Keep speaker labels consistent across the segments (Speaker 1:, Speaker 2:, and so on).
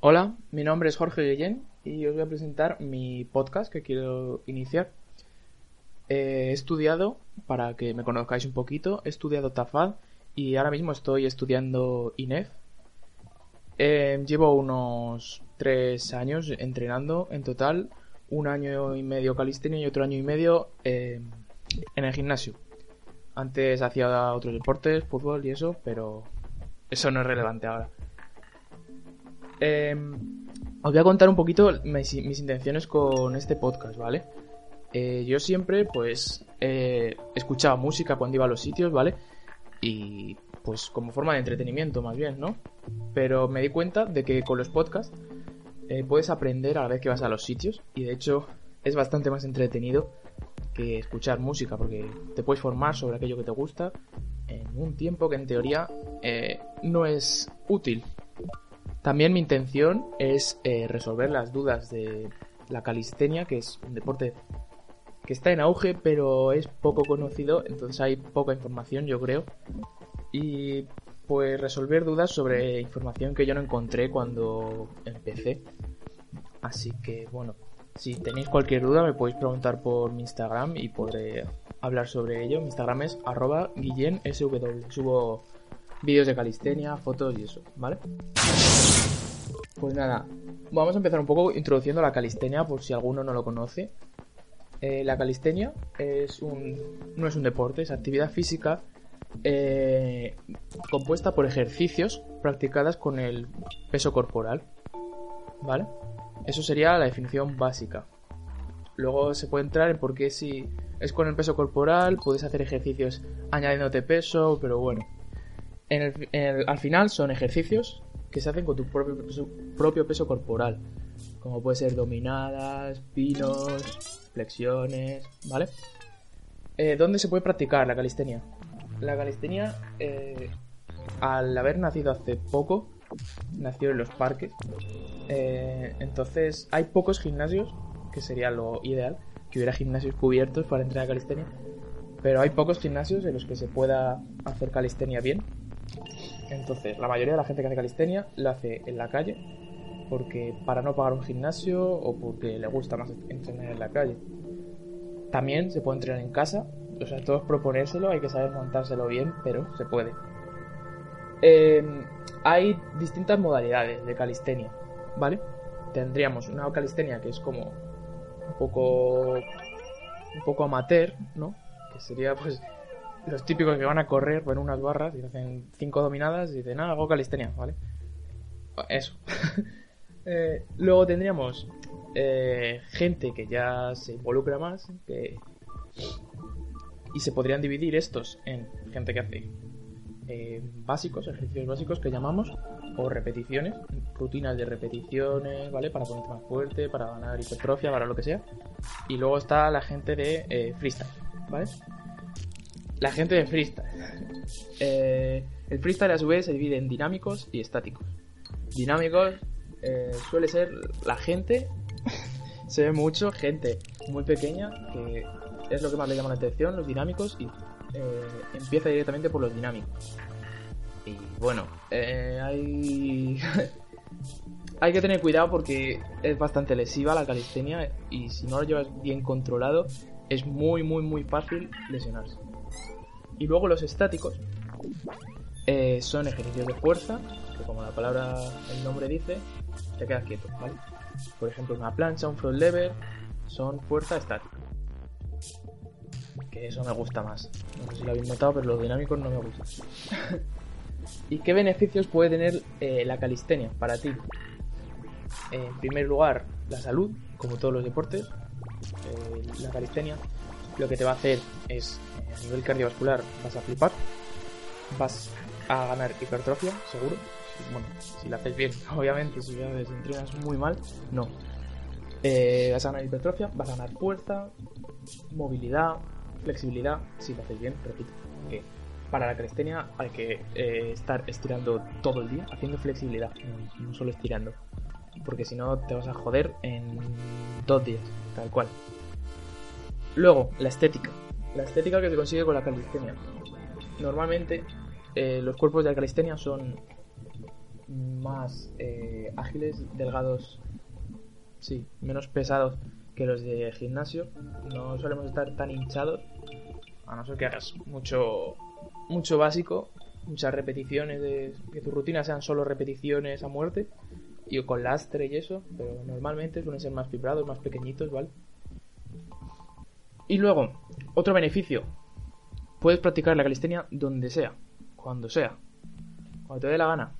Speaker 1: Hola, mi nombre es Jorge Guillén y os voy a presentar mi podcast que quiero iniciar. Eh, he estudiado, para que me conozcáis un poquito, he estudiado TAFAD y ahora mismo estoy estudiando INEF. Eh, llevo unos tres años entrenando en total, un año y medio calistenia y otro año y medio eh, en el gimnasio. Antes hacía otros deportes, fútbol y eso, pero eso no es relevante ahora. Em, os voy a contar un poquito mis, intenciones con este podcast, ¿vale? Eh, yo siempre, pues, eh, escuchaba música cuando iba a los sitios, ¿vale? Y, pues, como forma de entretenimiento, más bien, ¿no? Pero me di cuenta de que con los podcasts eh, puedes aprender a la vez que vas a los sitios y, de hecho, es bastante más entretenido que escuchar música porque te puedes formar sobre aquello que te gusta en un tiempo que en teoría no es útil también mi intención es eh, resolver las dudas de la calistenia, que es un deporte que está en auge, pero es poco conocido, entonces hay poca información, yo creo. Y pues resolver dudas sobre información que yo no encontré cuando empecé. Así que bueno, si tenéis cualquier duda me podéis preguntar por mi Instagram y podré hablar sobre ello. Mi Instagram es arroba guillensw. Subo vídeos de calistenia, fotos y eso, ¿vale? Pues nada, vamos a empezar un poco introduciendo la calistenia por si alguno no lo conoce. Eh, la calistenia es un, no es un deporte, es actividad física eh, compuesta por ejercicios practicadas con el peso corporal. ¿Vale? Eso sería la definición básica. Luego se puede entrar en por qué si es con el peso corporal, puedes hacer ejercicios añadiéndote peso, pero bueno, al final son ejercicios que se hacen con tu propio peso, propio peso corporal, como puede ser dominadas, pinos, flexiones, ¿vale? Eh, ¿Dónde se puede practicar la calistenia? La calistenia, eh, al haber nacido hace poco, nació en los parques. Eh, entonces, hay pocos gimnasios, que sería lo ideal, que hubiera gimnasios cubiertos para entrenar calistenia. Pero hay pocos gimnasios en los que se pueda hacer calistenia bien. Entonces, la mayoría de la gente que hace calistenia lo hace en la calle, porque para no pagar un gimnasio o porque le gusta más entrenar en la calle. También se puede entrenar en casa, o sea, todo es proponérselo, hay que saber montárselo bien, pero se puede. Em, hay distintas modalidades de calistenia, ¿vale? Tendríamos una calistenia que es como un poco un poco amateur, ¿no? Que sería pues los típicos que van a correr en unas barras y hacen cinco dominadas y dicen, ah, hago calistenia, ¿vale? Eso. Eh, luego tendríamos eh, gente que ya se involucra más y se podrían dividir estos en gente que hace eh, básicos, ejercicios básicos que llamamos, o repeticiones, rutinas de repeticiones, ¿vale? Para ponerte más fuerte, para ganar hipertrofia, para lo que sea. Y luego está la gente de freestyle, ¿vale? La gente de freestyle. Eh, el freestyle a su vez se divide en dinámicos y estáticos. Dinámicos eh, suele ser la gente, se ve mucho, gente muy pequeña, que es lo que más le llama la atención, los dinámicos, y eh, empieza directamente por los dinámicos. Y bueno, hay... hay que tener cuidado porque es bastante lesiva la calistenia y si no lo llevas bien controlado es muy muy muy fácil lesionarse. Y luego los estáticos eh, son ejercicios de fuerza, que como la palabra, el nombre dice, te quedas quieto, ¿vale? Por ejemplo, una plancha, un front lever, son fuerza estática. Que eso me gusta más. No sé si lo habéis notado, pero los dinámicos no me gustan. ¿Y qué beneficios puede tener eh, la calistenia para ti? En primer lugar, la salud, como todos los deportes. Eh, la calistenia lo que te va a hacer es, eh, a nivel cardiovascular, vas a flipar, vas a ganar hipertrofia, seguro, bueno, si lo haces bien, obviamente, si, si entrenas muy mal, no. Eh, vas a ganar hipertrofia, vas a ganar fuerza, movilidad, flexibilidad, si lo haces bien, repito, que para la calistenia hay que eh, estar estirando todo el día, haciendo flexibilidad, no, solo estirando. Porque si no te vas a joder en dos días, tal cual. Luego, la estética. La estética que se consigue con la calistenia. Normalmente eh, los cuerpos de la calistenia son más eh, ágiles, delgados, sí, menos pesados que los de gimnasio. No solemos estar tan hinchados, a no ser que hagas mucho mucho básico, muchas repeticiones, de, que tus rutinas sean solo repeticiones a muerte, y con lastre y eso, pero normalmente suelen ser más fibrados, más pequeñitos, ¿vale? Y luego, otro beneficio, puedes practicar la calistenia donde sea, cuando sea, cuando te dé la gana,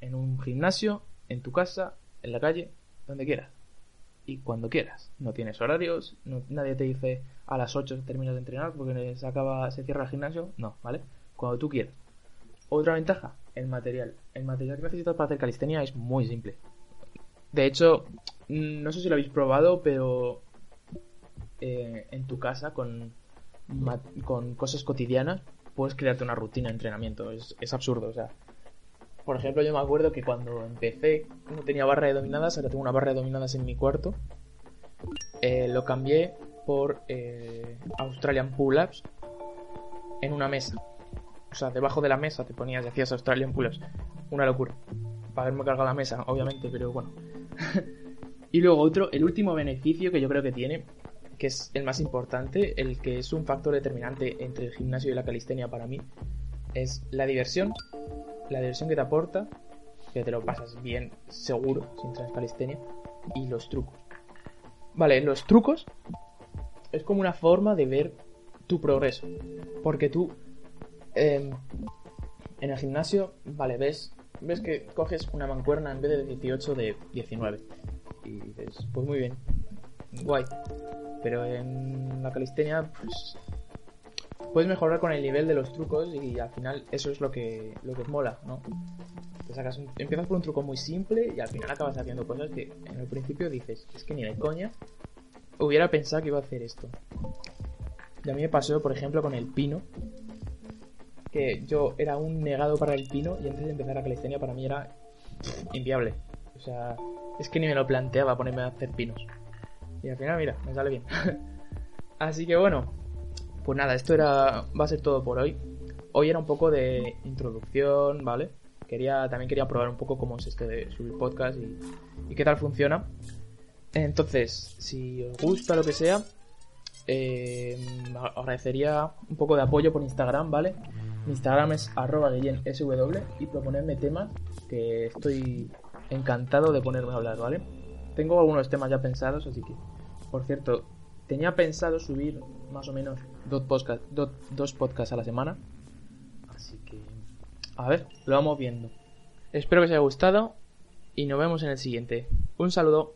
Speaker 1: en un gimnasio, en tu casa, en la calle, donde quieras. Y cuando quieras. No tienes horarios, nadie te dice, a las 8 terminas de entrenar porque se acaba, se cierra el gimnasio. No, ¿vale? Cuando tú quieras. Otra ventaja, el material. El material que necesitas para hacer calistenia es muy simple. De hecho, no sé si lo habéis probado, pero eh, en tu casa con, con cosas cotidianas puedes crearte una rutina de entrenamiento. Es, es, absurdo, o sea. Por ejemplo, yo me acuerdo que cuando empecé no tenía barra de dominadas, ahora tengo una barra de dominadas en mi cuarto. Eh, lo cambié por eh, Australian Pull-Ups en una mesa. O sea, debajo de la mesa te ponías y hacías Australian Pull-Ups. Una locura. Para haberme cargado la mesa, obviamente, pero bueno. y luego otro, el último beneficio que yo creo que tiene, que es el más importante, el que es un factor determinante entre el gimnasio y la calistenia para mí, es la diversión. La diversión que te aporta, que te lo pasas bien seguro si entras en calistenia, y los trucos. Vale, los trucos es como una forma de ver tu progreso. Porque tú em, en el gimnasio, vale, ves, ves que coges una mancuerna en vez de 18 de 19. Y dices, pues muy bien, guay. Pero en la calistenia, pues puedes mejorar con el nivel de los trucos y al final eso es lo que, lo que mola, ¿no? Te sacas empiezas por un truco muy simple y al final acabas haciendo cosas que en el principio dices, es que ni de coña hubiera pensado que iba a hacer esto. Y a mí me pasó, por ejemplo, con el pino. Que yo era un negado para el pino y antes de empezar la calistenia para mí era inviable. O sea, es que ni me lo planteaba ponerme a hacer pinos. Y al final, mira, me sale bien. Así que bueno, pues nada, esto era va a ser todo por hoy. Hoy era un poco de introducción, ¿vale? Quería, también quería probar un poco cómo es esto de subir podcast y, qué tal funciona. Entonces, si os gusta lo que sea, eh, agradecería un poco de apoyo por Instagram, ¿vale? Mi Instagram es arroba y proponerme temas que estoy encantado de ponerme a hablar, ¿vale? Tengo algunos temas ya pensados, así que, por cierto, tenía pensado subir más o menos dos, podcast, dos podcasts a la semana. Así que, a ver, lo vamos viendo. Espero que os haya gustado y nos vemos en el siguiente. Un saludo.